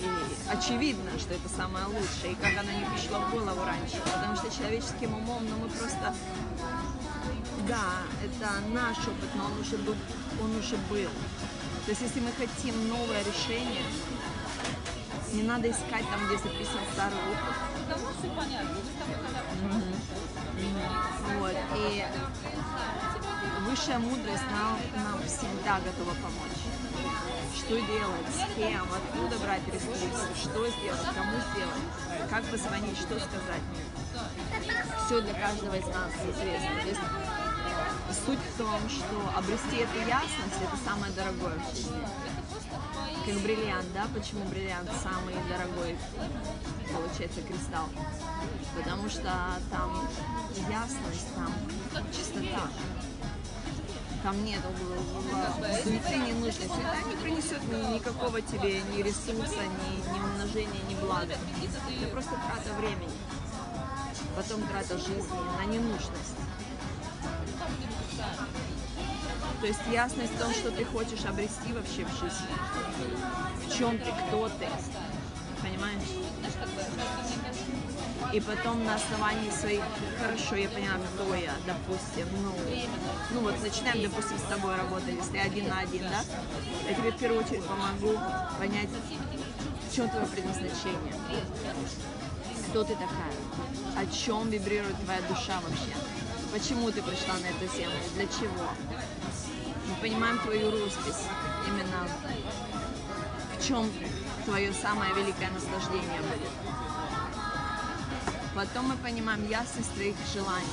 [SPEAKER 2] И очевидно, что это самое лучшее. И как оно не пришло в голову раньше. Потому что человеческим умом, ну мы просто да, это наш опыт, но он уже был, он уже был. То есть если мы хотим новое решение, не надо искать там, где записан старый опыт.
[SPEAKER 3] Тобой когда
[SPEAKER 2] Вот. И высшая мудрость нам, нам всегда готова помочь. Что делать, с кем, откуда брать ресурсы, что сделать, кому сделать, как позвонить, что сказать. Все для каждого из нас известно. Суть в том, что обрести эту ясность это самое дорогое в жизни. Как бриллиант, да? Почему бриллиант самый дорогой, получается, кристалл? Потому что там ясность, там чистота. Там нет суеты не нужно. Суета не принесет ни- никакого тебе ни ресурса, ни, ни умножения, ни блага. Это просто трата времени. Потом трата жизни на ненужность. То есть ясность в том, что ты хочешь обрести вообще в жизни. В чем ты, кто ты. Понимаешь? И потом на основании своих, хорошо, я поняла, кто я, допустим, ну, ну вот начинаем, допустим, с тобой работать, если один на один, да, я тебе в первую очередь помогу понять, в чем твое предназначение, кто ты такая, о чем вибрирует твоя душа вообще, почему ты пришла на эту землю, для чего. Понимаем твою роспись, именно в чем твое самое великое наслаждение будет. Потом мы понимаем ясность твоих желаний.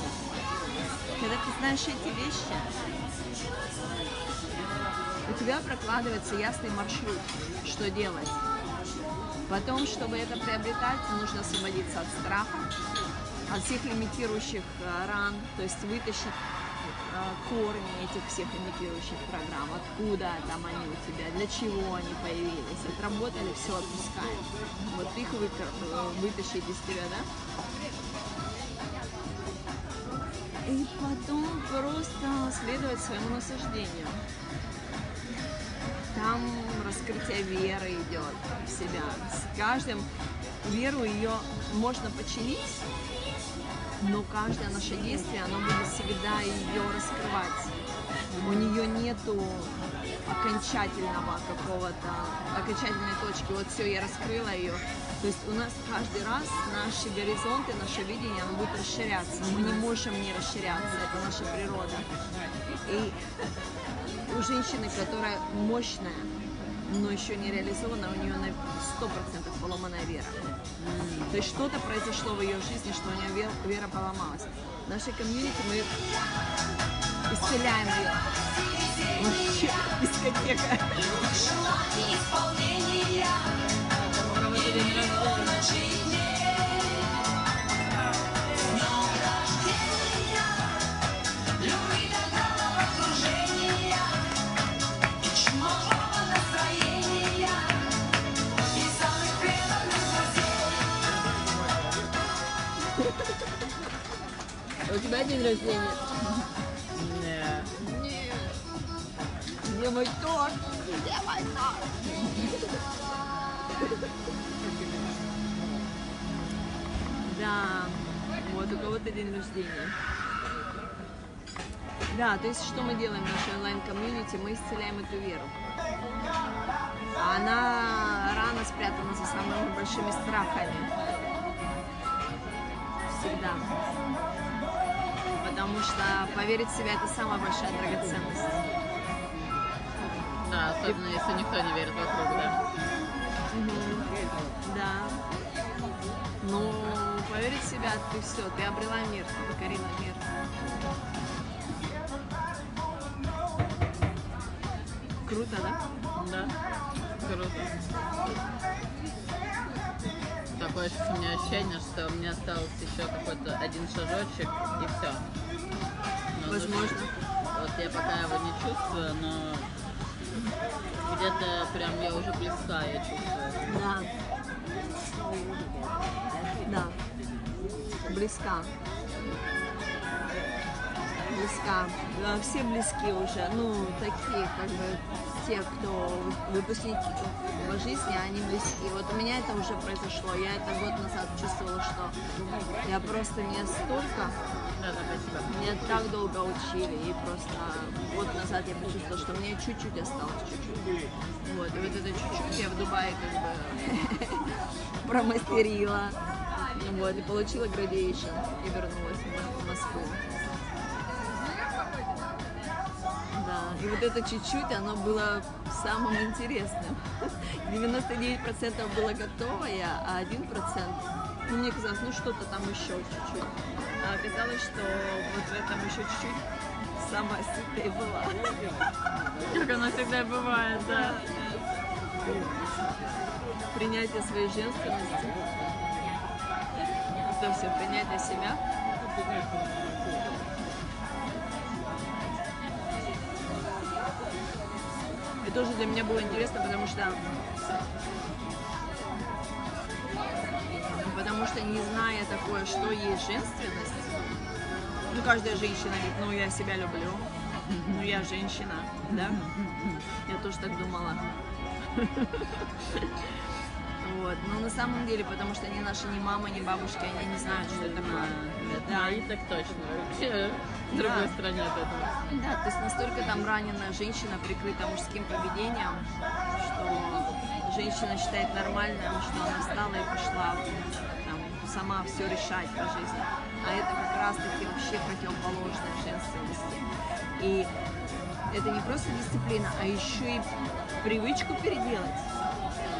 [SPEAKER 2] Когда ты знаешь эти вещи, у тебя прокладывается ясный маршрут, что делать. Потом, чтобы это приобретать, нужно освободиться от страха, от всех лимитирующих э, ран, то есть вытащить корни этих всех имитирующих программ, откуда там они у тебя, для чего они появились, отработали, все отпускаем. Вот их э, вытащить из тебя, да? И потом просто следовать своему насаждению. Там раскрытие веры идет в себя. С каждым веру ее можно починить, но каждое наше действие, оно будет всегда ее раскрывать. У нее нету окончательного какого-то, окончательной точки. Вот все, я раскрыла ее. То есть у нас каждый раз наши горизонты, наше видение, оно будет расширяться. Мы не можем не расширяться, это наша природа. И у женщины, которая мощная, но еще не реализована, у нее на 100% поломанная вера. То есть что-то произошло в ее жизни, что у нее вера, вера поломалась. В нашей комьюнити мы исцеляем ее. Вообще дискотека.
[SPEAKER 1] У кого-то день рождения.
[SPEAKER 2] Тебя день рождения?
[SPEAKER 1] Не.
[SPEAKER 2] Где мой торт? Где мой торт? Да, вот у кого-то день рождения. Да, то есть что мы делаем в нашей онлайн-комьюнити? Мы исцеляем эту веру. Она рано спрятана за самыми большими страхами. Всегда. Потому что поверить в себя это самая большая драгоценность.
[SPEAKER 1] Да, особенно если никто не верит вокруг, да.
[SPEAKER 2] Да. Ну, поверить в себя, ты все, ты обрела мир, ты покорила мир. Круто, да?
[SPEAKER 1] Да. Круто. Такое у меня ощущение, что мне осталось еще какой-то один шажочек и все.
[SPEAKER 2] Возможно.
[SPEAKER 1] Вот я пока его не чувствую, но где-то прям я уже близка, я чувствую.
[SPEAKER 2] Да. Да. Близка. Близка. Да, все близки уже. Ну, такие, как бы, те, кто выпускники по жизни, они близки. Вот у меня это уже произошло. Я это год назад чувствовала, что я просто не столько
[SPEAKER 1] Да,
[SPEAKER 2] меня так долго учили, и просто год назад я почувствовала, что мне чуть-чуть осталось, чуть-чуть. Вот, и вот это чуть-чуть я в Дубае как бы промастерила. Вот, и получила градиейшн, и вернулась в Москву. И вот это чуть-чуть, оно было самым интересным. 99% было готово я, а 1% ну, мне казалось, ну что-то там еще чуть-чуть. А оказалось, что вот в этом еще чуть-чуть сама сытая была.
[SPEAKER 1] Как оно всегда бывает, да.
[SPEAKER 2] Принятие своей женственности. Это все, принятие себя. Тоже для меня было интересно, потому что потому что не зная такое, что есть женственность, ну каждая женщина говорит, ну я себя люблю, ну я женщина, да? Я тоже так думала. Вот. Но на самом деле, потому что они наши ни мама, ни бабушки, они не знают, что это такое.
[SPEAKER 1] Да, и так точно. Вообще в другой
[SPEAKER 2] Да.
[SPEAKER 1] стране от этого.
[SPEAKER 2] Да, то есть настолько там раненая женщина прикрыта мужским поведением, что женщина считает нормальным, что она встала и пошла там, сама все решать по жизни. А это как раз таки вообще противоположная женственности. И это не просто дисциплина, а еще и привычку переделать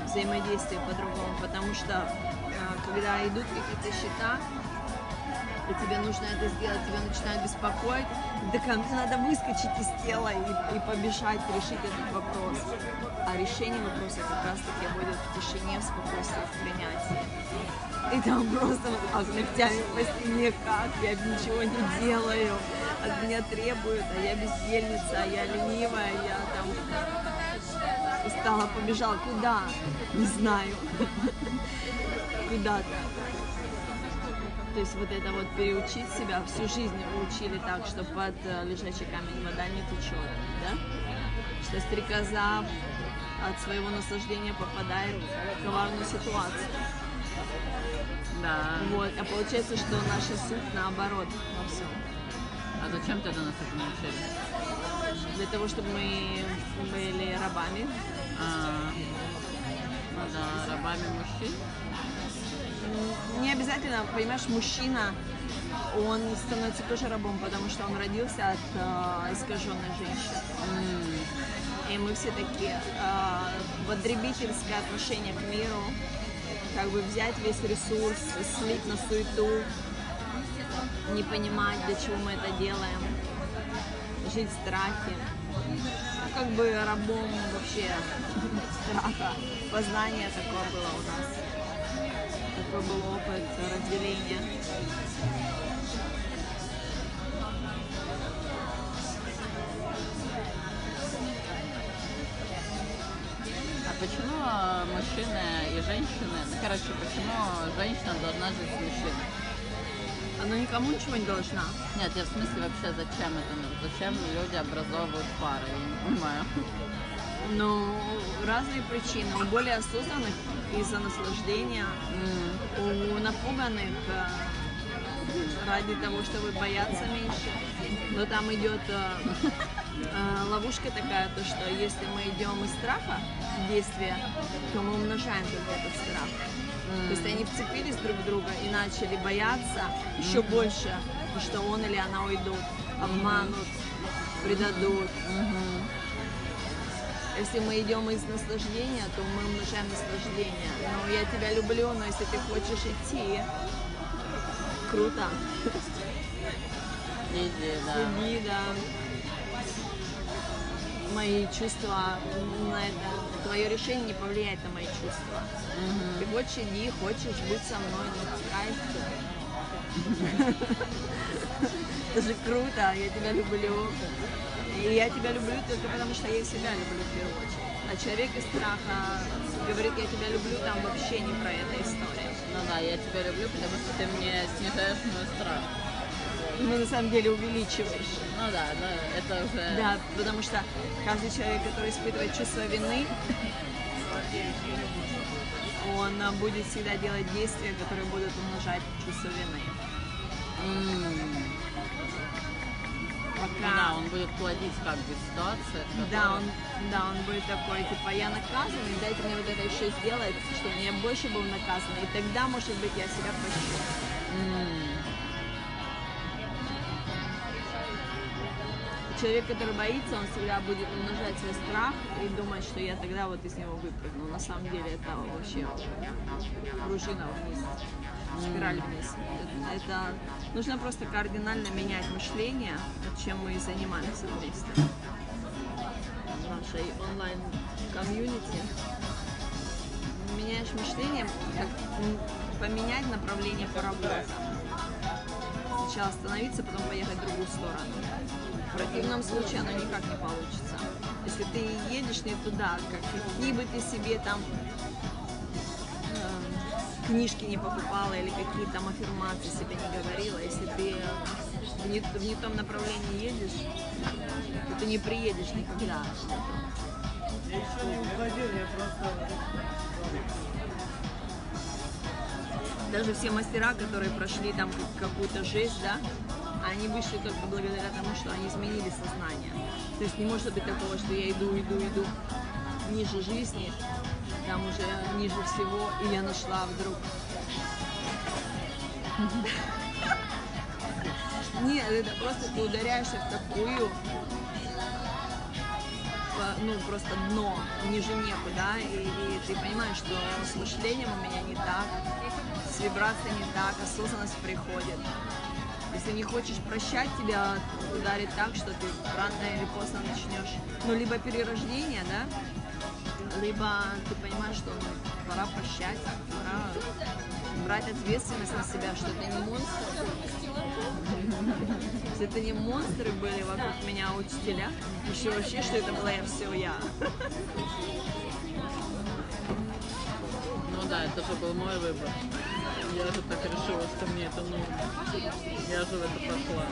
[SPEAKER 2] взаимодействие по-другому, потому что а, когда идут какие-то счета, и тебе нужно это сделать, тебя начинают беспокоить, да ко мне надо выскочить из тела и, и побежать решить этот вопрос. А решение вопроса как раз таки будет в тишине, в спокойствии, в принятии. И там просто вот так ногтями по стене, как я ничего не делаю, от меня требуют, а я бездельница, а я ленивая, я там устала, побежала. Куда? Не знаю. Куда-то. То есть вот это вот переучить себя, всю жизнь учили так, что под э, лежачий камень вода не течет, да? Что стрекоза от своего наслаждения попадает в коварную ситуацию.
[SPEAKER 1] Да.
[SPEAKER 2] Вот. А получается, что наша суть наоборот во всем.
[SPEAKER 1] А зачем тогда нас это научили?
[SPEAKER 2] Для того, чтобы мы были рабами.
[SPEAKER 1] А, ну да, рабами мужчин.
[SPEAKER 2] Не обязательно, понимаешь, мужчина, он становится тоже рабом, потому что он родился от э, искаженной женщины. И мы все такие э, потребительское отношение к миру, как бы взять весь ресурс, слить на суету, не понимать, для чего мы это делаем, жить в страхе. Ну, как бы рабом вообще страха. Познание такое было у нас. Такой был опыт разделения.
[SPEAKER 1] А почему э, мужчины и женщины, ну короче, почему женщина должна жить с мужчиной?
[SPEAKER 2] Она никому ничего не должна.
[SPEAKER 1] Нет, я в смысле вообще зачем это? Зачем люди образовывают пары? Я не понимаю.
[SPEAKER 2] Ну, разные причины. У более осознанных из-за наслаждения,
[SPEAKER 1] М,
[SPEAKER 2] у напуганных э, ради того, чтобы бояться меньше. Но там идет э, э, ловушка такая, то что если мы идем из страха в действие, то мы умножаем только этот страх. То есть они вцепились друг в друга и начали бояться еще больше, что он или она уйдут, обманут, предадут.
[SPEAKER 1] мгм.
[SPEAKER 2] Если мы идем из наслаждения, то мы умножаем наслаждение. Но я тебя люблю, но если ты хочешь идти, круто.
[SPEAKER 1] Иди, да.
[SPEAKER 2] Иди, да. Мои чувства на это, твое решение не повлияет на мои чувства.
[SPEAKER 1] Мгм.
[SPEAKER 2] Ты хочешь иди, хочешь быть со мной, ну кайф. Это же круто, я тебя люблю. И я тебя люблю только потому, что я себя люблю в первую очередь. А человек из страха говорит, я тебя люблю, там вообще не про это история.
[SPEAKER 1] Ну да, я тебя люблю, потому что ты мне снижаешь мой страх.
[SPEAKER 2] Ну, на самом деле увеличиваешь.
[SPEAKER 1] Ну да, да, это уже...
[SPEAKER 2] Да, потому что каждый человек, который испытывает чувство вины, он будет всегда делать действия, которые будут умножать чувство вины.
[SPEAKER 1] М, Ну да,
[SPEAKER 2] Пока
[SPEAKER 1] он будет плодить как бы ситуации. в
[SPEAKER 2] Да, он, да, он будет такой, типа, я наказанный, дайте мне вот это еще сделать, чтобы я больше был наказан, и тогда, может быть, я себя прощу. Человек, который боится, он всегда будет умножать свой страх и думать, что я тогда вот из него выпрыгну. На самом деле это вообще пружина вниз, спираль вниз. Это, нужно просто кардинально менять мышление, чем мы и занимаемся вместе в нашей онлайн-комьюнити. Меняешь мышление, как поменять направление паровоза. Сначала остановиться, потом поехать в другую сторону. В противном случае оно никак не получится. Если ты едешь не туда, как какие бы ты себе там книжки не покупала или какие там аффирмации себе не говорила, если ты в не, в не том направлении едешь, то ты не приедешь никогда.
[SPEAKER 4] Я еще не уходил, я просто...
[SPEAKER 2] Даже все мастера, которые прошли там как- какую-то жизнь, да, они вышли только благодаря тому, что они изменили сознание. То есть не может быть такого, что я иду, иду, иду ниже жизни, там уже ниже всего, и я нашла вдруг. Нет, это просто ты ударяешься в такую ну, просто дно, ниже некуда, и, и ты понимаешь, что с мышлением у меня не так, с вибрацией не так, осознанность приходит. Если не хочешь прощать, тебя ударит так, что ты рано или поздно начнешь, ну, либо перерождение, да, либо ты понимаешь, что ну, пора прощать, пора брать ответственность на себя, что ты не монстр. Если это не монстры были вокруг меня, а учителя, еще вообще, что это была я все я.
[SPEAKER 1] Ну да, это же был мой выбор. Я же так решила, что мне это нужно. Я же в это пошла.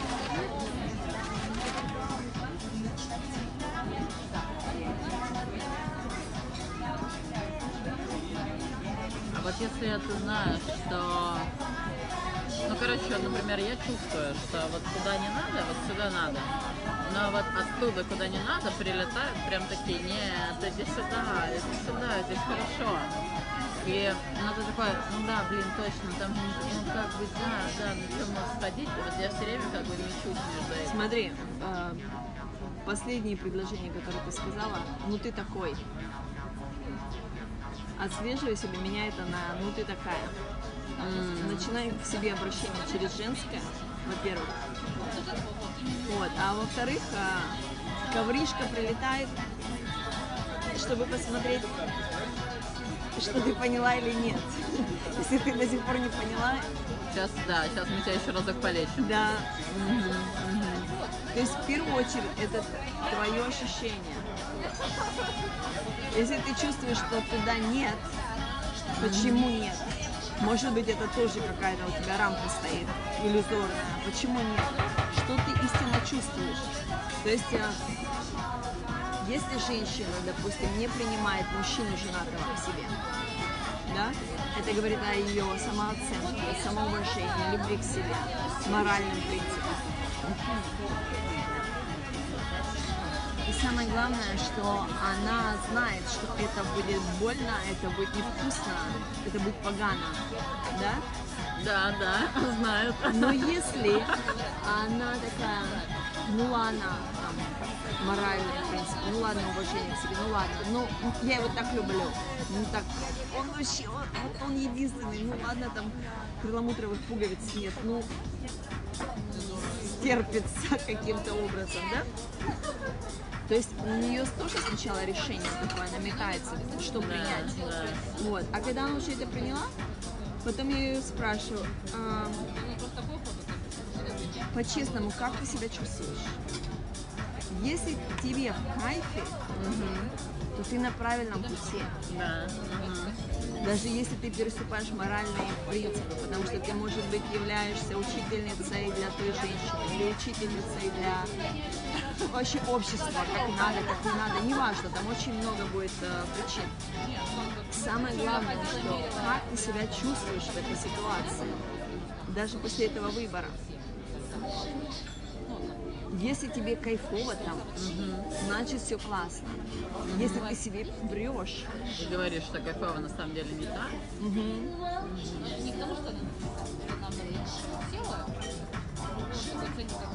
[SPEAKER 1] Вот если ты знаешь, что... Ну, короче, например, я чувствую, что вот куда не надо, вот сюда надо. Но вот оттуда, куда не надо, прилетают прям такие, нет, иди сюда, иди сюда, здесь хорошо. И ну ты такой, ну да, блин, точно, там, ну как бы, да, да, ну что, можно сходить? Вот я все время как бы мечусь между этим.
[SPEAKER 2] Смотри, э, последнее предложение, которое ты сказала, ну ты такой. Отслеживай себя, меняй это на ну ты такая. Начинай к себе обращение через женское, во-первых. Вот. А во-вторых, а, ковришка прилетает, чтобы посмотреть, что ты поняла или нет. Если ты до сих пор не поняла,
[SPEAKER 1] Сейчас, да, сейчас мы тебя еще разок полечим.
[SPEAKER 2] да. То есть в первую очередь это твое ощущение. Если ты чувствуешь, что туда нет, почему нет? Может быть, это тоже какая-то у тебя рамка стоит, иллюзорная. Почему нет? Что ты истинно чувствуешь? То есть, э, если женщина, допустим, не принимает мужчину женатого к себе, да, это говорит о ее самооценке, самоуважении, любви к себе, моральным принципам. Самое главное, что она знает, что это будет больно, это будет невкусно, это будет погано, да?
[SPEAKER 1] Да, да, знают.
[SPEAKER 2] Но если она такая, ну ладно, там, моральный принцип, ну ладно, уважение к себе, ну ладно, ну я его так люблю, ну так, он вообще, он, он единственный, ну ладно, там перламутровых пуговиц нет, ну стерпится каким-то образом, да? То есть у нее тоже сначала решение такое намекается, что принять.
[SPEAKER 1] да.
[SPEAKER 2] Вот. А когда она уже это приняла, потом я ее спрашиваю, «А, по-честному, как ты себя чувствуешь? Если тебе в кайфе, то ты на правильном пути.
[SPEAKER 1] Да.
[SPEAKER 2] Даже если ты переступаешь моральные принципы, потому что ты, может быть, являешься учительницей для той женщины или учительницей для вообще общества, как надо, как не надо, неважно, там очень много будет э, причин. Самое главное, что как ты себя чувствуешь в этой ситуации, даже после этого выбора. Если тебе кайфово там, значит все классно. Если ты себе врешь,
[SPEAKER 1] Ты говоришь, что кайфово на самом деле не так.
[SPEAKER 3] Не потому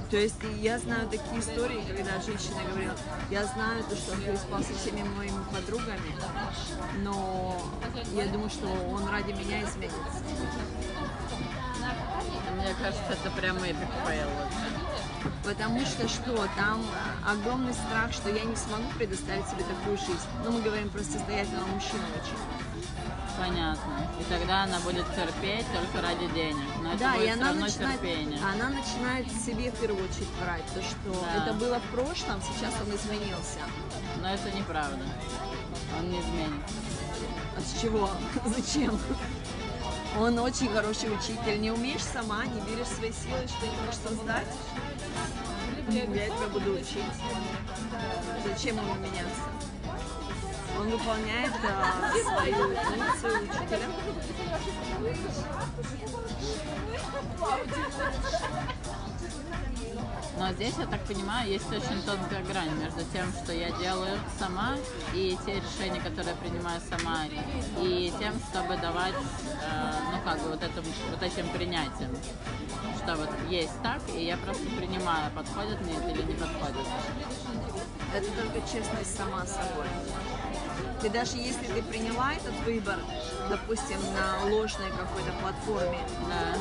[SPEAKER 2] То есть я знаю такие истории, когда женщина говорила, я знаю то, что он переспал со всеми моими подругами, но я думаю, что он ради меня изменится.
[SPEAKER 1] Мне кажется, это прям epic fail.
[SPEAKER 2] Потому что что, там огромный страх, что я не смогу предоставить себе такую жизнь. Ну, мы говорим про состоятельного мужчину очень.
[SPEAKER 1] Понятно. И тогда она будет терпеть только ради денег. Но это
[SPEAKER 2] Да,
[SPEAKER 1] будет
[SPEAKER 2] и она
[SPEAKER 1] равно
[SPEAKER 2] начинает,
[SPEAKER 1] терпение.
[SPEAKER 2] она начинает себе в первую очередь врать, то, что
[SPEAKER 1] Да.
[SPEAKER 2] это было в прошлом, сейчас он изменился.
[SPEAKER 1] Но это неправда. Он не изменит.
[SPEAKER 2] А с чего? Зачем? Он очень хороший учитель. Не умеешь сама, не веришь в свои силы, что не можешь создать. Я тебя буду учить. Зачем ему меняться? Он выполняет а, свою функцию учителя.
[SPEAKER 1] Но здесь, я так понимаю, есть очень тонкая грань между тем, что я делаю сама, и те решения, которые я принимаю сама, и тем, чтобы давать, э, ну как бы вот, этим, вот этим принятием. Что вот есть так, и я просто принимаю, подходит мне это или не подходит.
[SPEAKER 2] Это только честность сама собой. Ты даже если ты приняла этот выбор, допустим, на ложной какой-то платформе,
[SPEAKER 1] Да.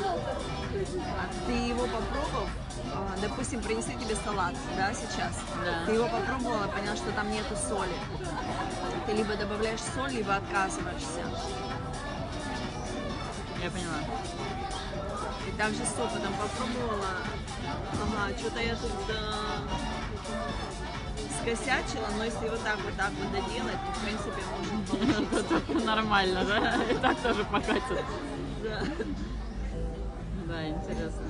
[SPEAKER 2] а ты его попробовал, а, допустим, принесли тебе салат, да, сейчас,
[SPEAKER 1] Да.
[SPEAKER 2] ты его попробовала, поняла, что там нету соли. Ты либо добавляешь соль, либо отказываешься.
[SPEAKER 1] Я поняла.
[SPEAKER 2] И также с опытом попробовала, ага, что-то я тут скосячила, но если вот так вот так вот доделать, то в принципе можно получиться.
[SPEAKER 1] Нормально, да? И так тоже покатит.
[SPEAKER 2] Да.
[SPEAKER 1] Да, интересно.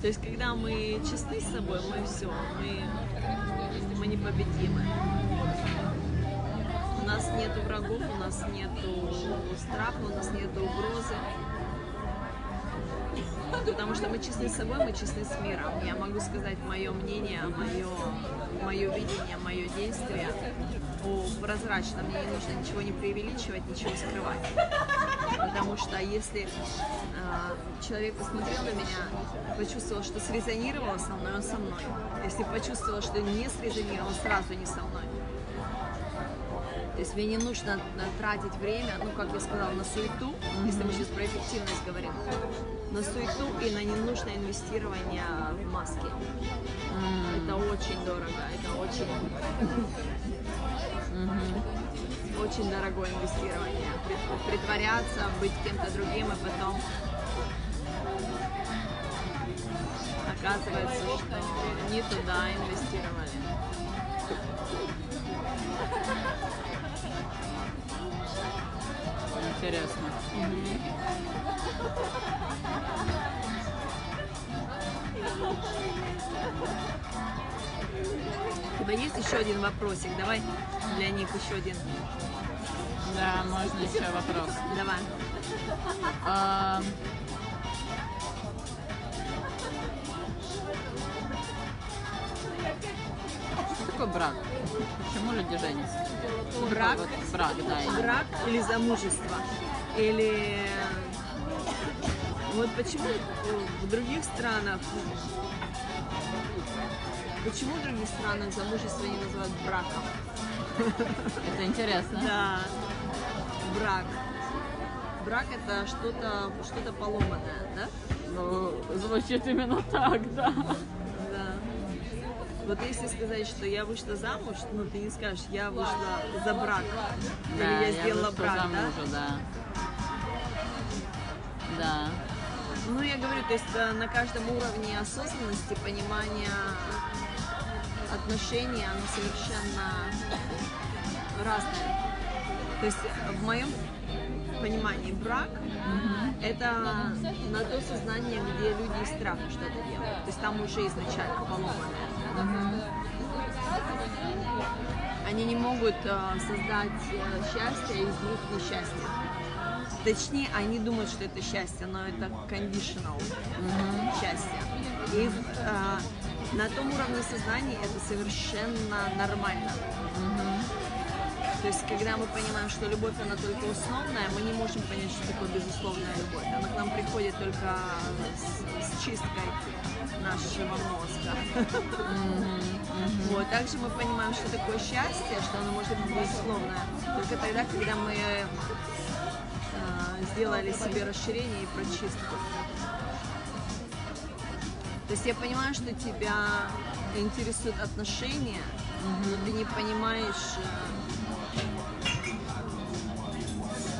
[SPEAKER 2] То есть, когда мы честны с собой, мы все, мы, мы непобедимы. У нас нету врагов, у нас нету страха, у нас нету угрозы. Потому что мы честны с собой, мы честны с миром. Я могу сказать мое мнение, мое, мое видение, мое действие прозрачно. Мне не нужно ничего не преувеличивать, ничего скрывать. Потому что если э, человек посмотрел на меня, почувствовал, что срезонировало со мной, он со мной. Если почувствовал, что не срезонировал, сразу не со мной. То есть мне не нужно э, тратить время, ну, как я сказала, на суету, если мы сейчас про эффективность говорим, на суету и на ненужное инвестирование в маски. Это очень дорого, это очень, очень дорогое инвестирование. Прит- Притворяться, быть кем-то другим, и потом оказывается, что не туда инвестировали.
[SPEAKER 1] Интересно.
[SPEAKER 2] У тебя есть еще один вопросик? Давай для них еще один.
[SPEAKER 1] Да, можно еще вопрос.
[SPEAKER 2] Давай.
[SPEAKER 1] А, Что такое брак? Почему люди женятся?
[SPEAKER 2] Брак?
[SPEAKER 1] Вот брак, да.
[SPEAKER 2] Брак или замужество? Или вот почему в других странах почему в других странах замужество не называют браком?
[SPEAKER 1] Это интересно.
[SPEAKER 2] Да, брак. Брак это что-то что-то поломанное, да?
[SPEAKER 1] Ну, звучит именно так, да.
[SPEAKER 2] Да. Вот если сказать, что я вышла замуж, ну ты не скажешь, я вышла за брак. Или
[SPEAKER 1] Да,
[SPEAKER 2] я сделала брак,
[SPEAKER 1] за
[SPEAKER 2] да?
[SPEAKER 1] да. Да.
[SPEAKER 2] Ну, я говорю, то есть э, на каждом уровне осознанности, понимания отношений, оно совершенно разное. То есть в моем понимании брак это на то сознание, где люди из страха что-то делают. То есть там уже изначально поломанное. Они не могут э, создать э, счастье из двух несчастья. Точнее, они думают, что это счастье, но это conditional счастье. И э, на том уровне сознания это совершенно нормально. То есть, когда мы понимаем, что любовь, она только условная, мы не можем понять, что такое безусловная любовь. Она к нам приходит только с, с чисткой нашего мозга. Вот. Также мы понимаем, что такое счастье, что оно может быть безусловное, только тогда, когда мы сделали себе расширение и прочистку. То есть я понимаю, что тебя интересуют отношения, но ты не понимаешь, э,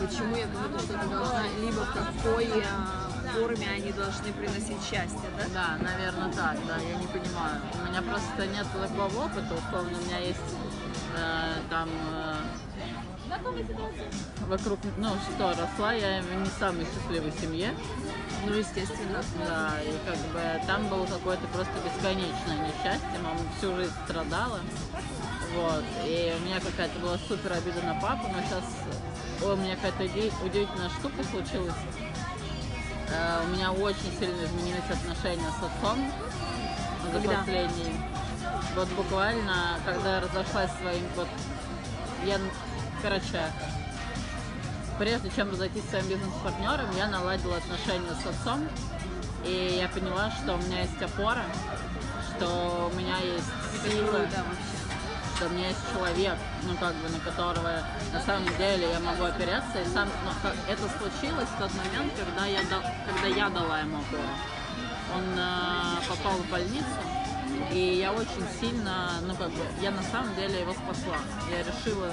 [SPEAKER 2] почему я говорю, что ты должна, либо в какой э, форме они должны приносить счастье, да?
[SPEAKER 1] Да, наверное, так, да, я не понимаю. У меня просто нет такого опыта, условно, у меня есть э, там э, вокруг, ну что, росла я в не самой счастливой семье,
[SPEAKER 2] Ну, естественно.
[SPEAKER 1] да, и как бы там было какое-то просто бесконечное несчастье, мама всю жизнь страдала, вот, и у меня какая-то была супер обида на папу, но сейчас у меня какая-то уди- удивительная штука случилась, Э, у меня очень сильно изменились отношения с отцом за
[SPEAKER 2] Когда?
[SPEAKER 1] последний. Вот буквально, когда я разошлась своим, вот я, короче, прежде чем разойтись со своим бизнес-партнером, я наладила отношения с отцом, и я поняла, что у меня есть опора, что у меня есть сила, что у меня есть человек, ну как бы на которого на самом деле я могу опереться. И сам, ну, как- это случилось в тот момент, когда я, дал- когда я дала ему опору. Он э, попал в больницу, и я очень сильно, ну как бы, я на самом деле его спасла. Я решила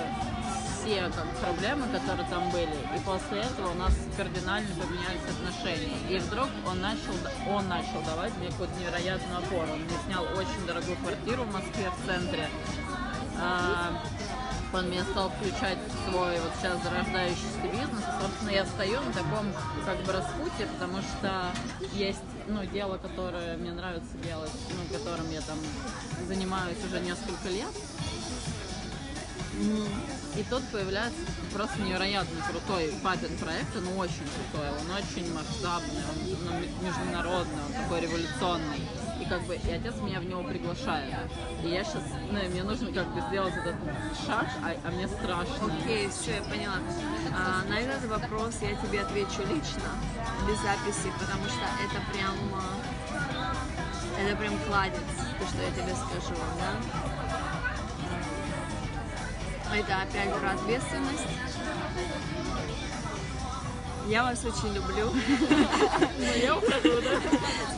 [SPEAKER 1] все как, проблемы, которые там были, и после этого у нас кардинально поменялись отношения. И вдруг он начал, он начал давать мне какую-то невероятную опору. Он мне снял очень дорогую квартиру в Москве в центре. А, Он меня стал включать в свой вот сейчас зарождающийся бизнес. И, собственно, я стою на таком как бы распутье, потому что есть ну, дело, которое мне нравится делать, ну, которым я там занимаюсь уже несколько лет. И тут появляется просто невероятно крутой папин проект, он очень крутой, он очень масштабный, он ну, ме- международный, он такой революционный. И как бы и отец меня в него приглашает. И я сейчас, ну, мне нужно как бы сделать этот шаг, а, а мне страшно.
[SPEAKER 2] Окей, все, я поняла. А, на этот вопрос я тебе отвечу лично, без записи, потому что это прям... а, Это прям кладец, то, что я тебе скажу, да? Это опять про ответственность. Я вас очень люблю.
[SPEAKER 1] Я ухожу, да?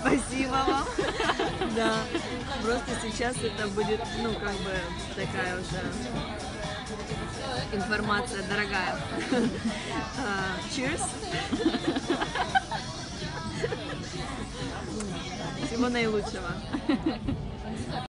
[SPEAKER 2] Спасибо вам. Да. Просто сейчас это будет, ну, как бы такая уже информация дорогая. А, Cheers. Всего наилучшего.